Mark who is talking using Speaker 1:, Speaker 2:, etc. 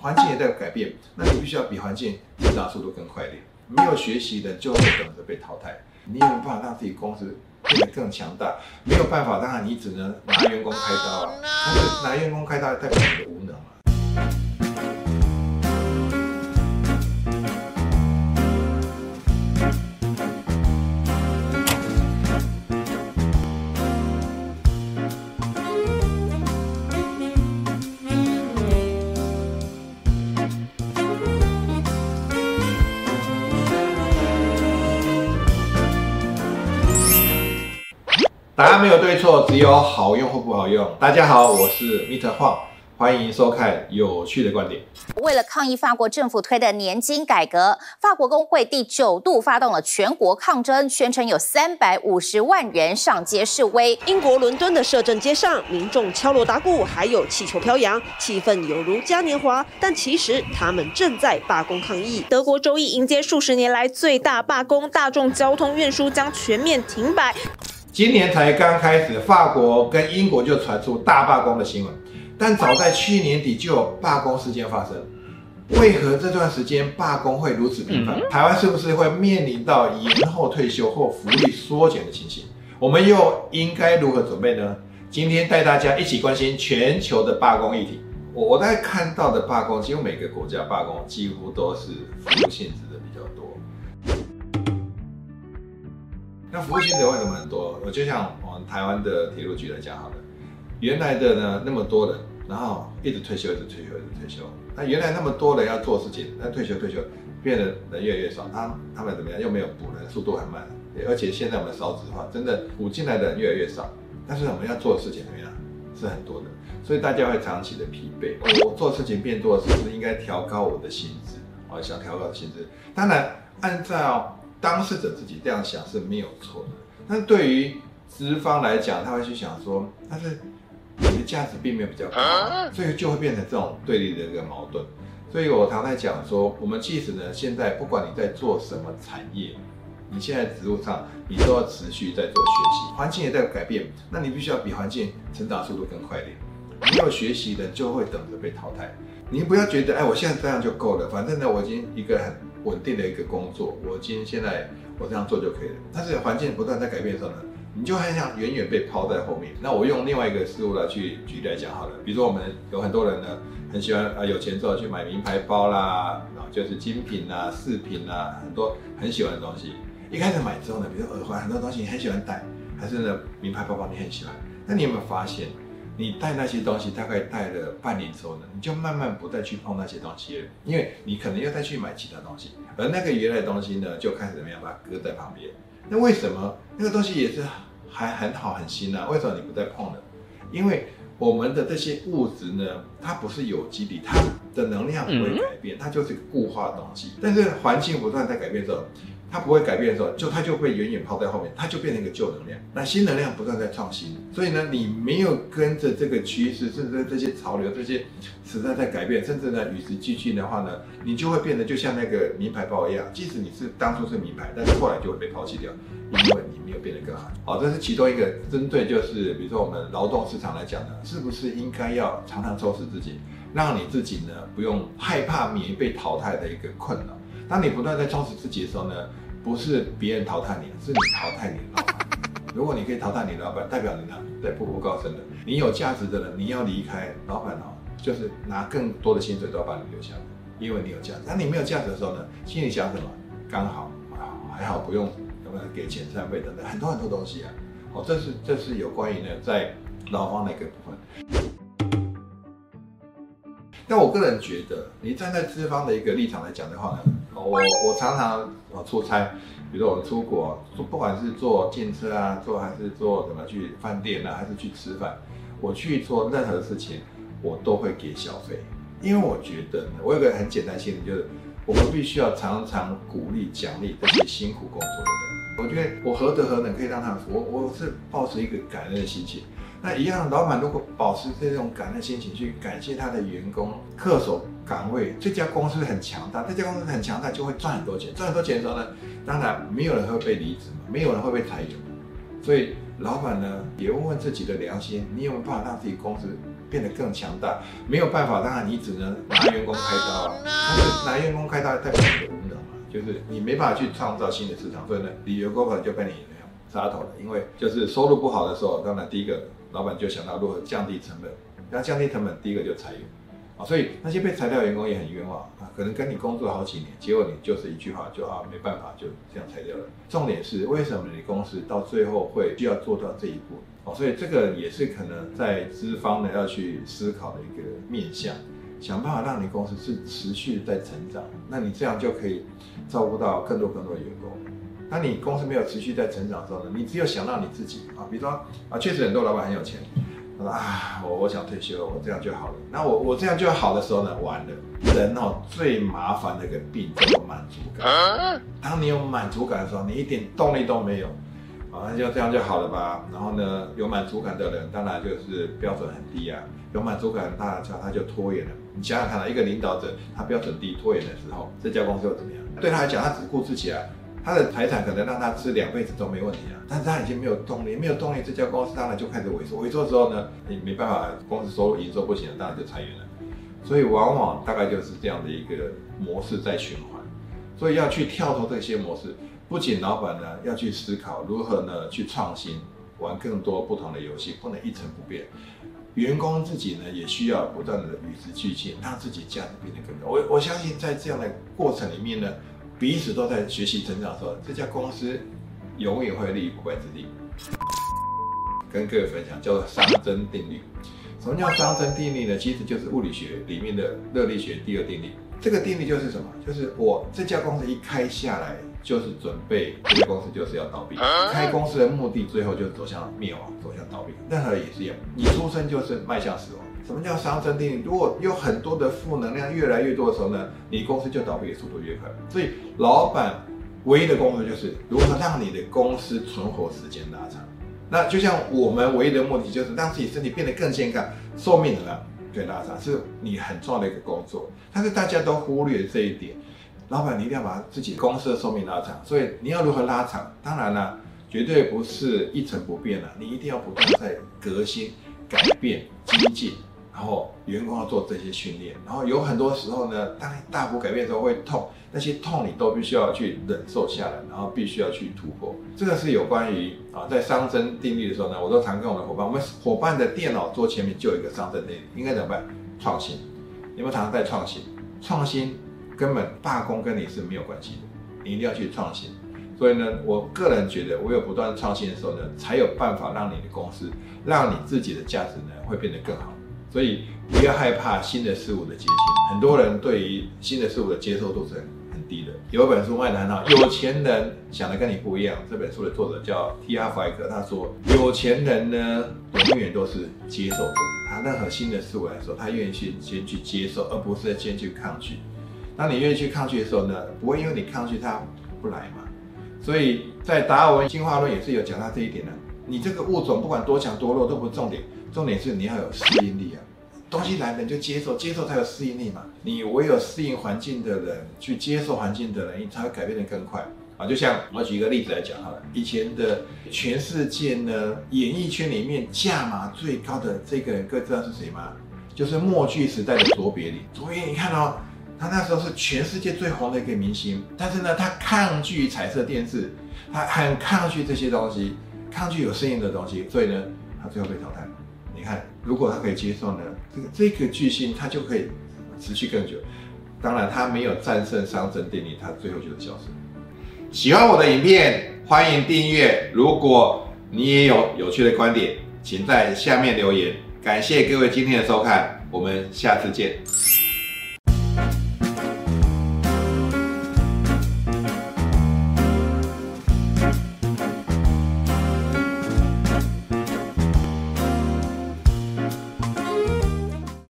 Speaker 1: 环境也在改变，那你必须要比环境成长速度更快一点。没有学习的就会等着被淘汰。你有没有办法让自己公司变得更强大？没有办法，当然你只能拿员工开刀啊。但是拿员工开刀代表你的无答案没有对错，只有好用或不好用。大家好，我是 Mr. 晃，欢迎收看有趣的观点。
Speaker 2: 为了抗议法国政府推的年金改革，法国工会第九度发动了全国抗争，宣称有三百五十万人上街示威。
Speaker 3: 英国伦敦的摄政街上，民众敲锣打鼓，还有气球飘扬，气氛犹如嘉年华。但其实他们正在罢工抗议。德国周一迎接数十年来最大罢工，大众交通运输将全面停摆。
Speaker 1: 今年才刚开始，法国跟英国就传出大罢工的新闻，但早在去年底就有罢工事件发生。为何这段时间罢工会如此频繁？台湾是不是会面临到延后退休或福利缩减的情形？我们又应该如何准备呢？今天带大家一起关心全球的罢工议题。我我在看到的罢工，几乎每个国家罢工几乎都是服务性质的比较多。那服务性质为什么很多？我就像我们台湾的铁路局来讲好了，原来的呢那么多人，然后一直退休，一直退休，一直退休。那原来那么多人要做事情，那退休退休，变得人越来越少。他他们怎么样？又没有补人，速度很慢。而且现在我们少子化，真的补进来的人越来越少。但是我们要做的事情怎么样？是很多的，所以大家会长期的疲惫。我做事情变多，是不是应该调高我的薪资？我想调高薪资。当然，按照当事者自己这样想是没有错的，但对于资方来讲，他会去想说，但是你的价值并没有比较高，所以就会变成这种对立的一个矛盾。所以我常在讲说，我们即使呢，现在不管你在做什么产业，你现在职务上你都要持续在做学习，环境也在改变，那你必须要比环境成长速度更快一点。没有学习的就会等着被淘汰。你不要觉得，哎，我现在这样就够了，反正呢，我已经一个很稳定的一个工作，我今天现在我这样做就可以了。但是环境不断在改变的时候呢，你就很想远远被抛在后面。那我用另外一个思路来去举例来讲好了，比如说我们有很多人呢，很喜欢啊有钱之后去买名牌包啦，啊就是精品啦、饰品啦，很多很喜欢的东西。一开始买之后呢，比如耳环很多东西你很喜欢戴，还是呢名牌包包你很喜欢，那你有没有发现？你带那些东西，大概带了半年之后呢，你就慢慢不再去碰那些东西了，因为你可能要再去买其他东西，而那个原来的东西呢，就开始怎么样把它搁在旁边。那为什么那个东西也是还很好很新啊？为什么你不再碰了？因为我们的这些物质呢，它不是有机体，它的能量不会改变，它就是固化的东西。但是环境不断在改变之后，它不会改变的时候，就它就会远远抛在后面，它就变成一个旧能量。那新能量不断在创新，所以呢，你没有跟着这个趋势，甚至这些潮流、这些时代在改变，甚至呢与时俱进的话呢，你就会变得就像那个名牌包一样。即使你是当初是名牌，但是后来就会被抛弃掉，因为你没有变得更好。好，这是其中一个针对，就是比如说我们劳动市场来讲呢，是不是应该要常常充实自己，让你自己呢不用害怕免于被淘汰的一个困扰。当你不断在充实自己的时候呢，不是别人淘汰你，是你淘汰你的老板。如果你可以淘汰你的老板，代表你呢在步步高升的。你有价值的人，你要离开，老板哦，就是拿更多的薪水都要把你留下来，因为你有价值。当你没有价值的时候呢，心里想什么？刚好啊，还好不用有没有给遣散费等等，很多很多东西啊。哦，这是这是有关于呢在劳方的一个部分。但我个人觉得，你站在资方的一个立场来讲的话呢，我我常常啊出差，比如说我出国，不管是坐电车啊，坐还是坐怎么去饭店啊，还是去吃饭，我去做任何事情，我都会给小费，因为我觉得呢，我有个很简单心理，就是我们必须要常常鼓励奖励这些辛苦工作的人。我觉得我何德何能可以让他们，我我是抱持一个感恩的心情。那一样，老板如果保持这种感恩心情去感谢他的员工恪守岗位，这家公司很强大，这家公司很强大就会赚很多钱，赚很多钱的时候呢，当然没有人会被离职嘛，没有人会被裁员，所以老板呢也问问自己的良心，你有没有办法让自己公司变得更强大，没有办法，当然你只能拿员工开刀啊。但是拿员工开刀代表你的无能嘛，就是你没办法去创造新的市场，所以呢，你员工可能就被你杀头了。因为就是收入不好的时候，当然第一个老板就想到如何降低成本，那降低成本，第一个就裁员。所以那些被裁掉员工也很冤枉啊，可能跟你工作好几年，结果你就是一句话就啊没办法就这样裁掉了。重点是为什么你公司到最后会需要做到这一步？哦，所以这个也是可能在资方呢要去思考的一个面向，想办法让你公司是持续在成长，那你这样就可以照顾到更多更多的员工。当你公司没有持续在成长的时候呢，你只有想到你自己啊，比如说啊，确实很多老板很有钱。啊，我我想退休，我这样就好了。那我我这样就好的时候呢，完了。人哦，最麻烦的一个病叫做满足感。当你有满足感的时候，你一点动力都没有，啊，就这样就好了吧。然后呢，有满足感的人，当然就是标准很低啊。有满足感，大家他就拖延了。你想想看啊，一个领导者他标准低，拖延的时候，这家公司又怎么样？对他来讲，他只顾自己啊。他的财产可能让他吃两辈子都没问题啊，但是他已经没有动力，没有动力，这家公司当然就开始萎缩。萎缩之后呢，你没办法，公司收入营收不行了，当然就裁员了。所以往往大概就是这样的一个模式在循环。所以要去跳脱这些模式，不仅老板呢要去思考如何呢去创新，玩更多不同的游戏，不能一成不变。员工自己呢也需要不断的与时俱进，让自己价值变得更高。我我相信在这样的过程里面呢。彼此都在学习成长的时候，这家公司永远会立于不败之地。跟各位分享叫做熵增定律。什么叫熵增定律呢？其实就是物理学里面的热力学第二定律。这个定律就是什么？就是我这家公司一开下来，就是准备这个公司就是要倒闭。开公司的目的，最后就走向灭亡，走向倒闭。任何也是一样，你出生就是迈向死亡。什么叫熵增定律？如果有很多的负能量越来越多的时候呢，你公司就倒闭的速度越快。所以老板唯一的工作就是如何让你的公司存活时间拉长。那就像我们唯一的目的就是让自己身体变得更健康，寿命怎么样拉长，是你很重要的一个工作。但是大家都忽略这一点，老板你一定要把自己公司的寿命拉长。所以你要如何拉长？当然了，绝对不是一成不变了，你一定要不断在革新、改变、精进。然后员工要做这些训练，然后有很多时候呢，当大幅改变的时候会痛，那些痛你都必须要去忍受下来，然后必须要去突破。这个是有关于啊，在熵增定律的时候呢，我都常跟我的伙伴，我们伙伴的电脑桌前面就有一个熵增定律，应该怎么办？创新。你们常常在创新？创新根本罢工跟你是没有关系的，你一定要去创新。所以呢，我个人觉得，唯有不断创新的时候呢，才有办法让你的公司，让你自己的价值呢，会变得更好。所以不要害怕新的事物的接近，很多人对于新的事物的接受度是很很低的。有一本书卖的很好，有钱人想的跟你不一样。这本书的作者叫 T. R. 弗 k 克，他说有钱人呢永远都是接受者，他任何新的事物来说，他愿意去先去接受，而不是先去抗拒。当你愿意去抗拒的时候呢，不会因为你抗拒他不来嘛。所以在达尔文进化论也是有讲到这一点的。你这个物种不管多强多弱都不是重点。重点是你要有适应力啊，东西来了你就接受，接受才有适应力嘛。你唯有适应环境的人，去接受环境的人，你才会改变得更快啊。就像我举一个例子来讲好了，以前的全世界呢，演艺圈里面价码最高的这个人，各位知道是谁吗？就是默剧时代的卓别林。卓别林，你看哦，他那时候是全世界最红的一个明星，但是呢，他抗拒彩色电视，他很抗拒这些东西，抗拒有声音的东西，所以呢，他最后被淘汰。你看，如果他可以接受呢，这个这个巨星他就可以持续更久。当然，他没有战胜熵增定律，他最后就是消失。喜欢我的影片，欢迎订阅。如果你也有有趣的观点，请在下面留言。感谢各位今天的收看，我们下次见。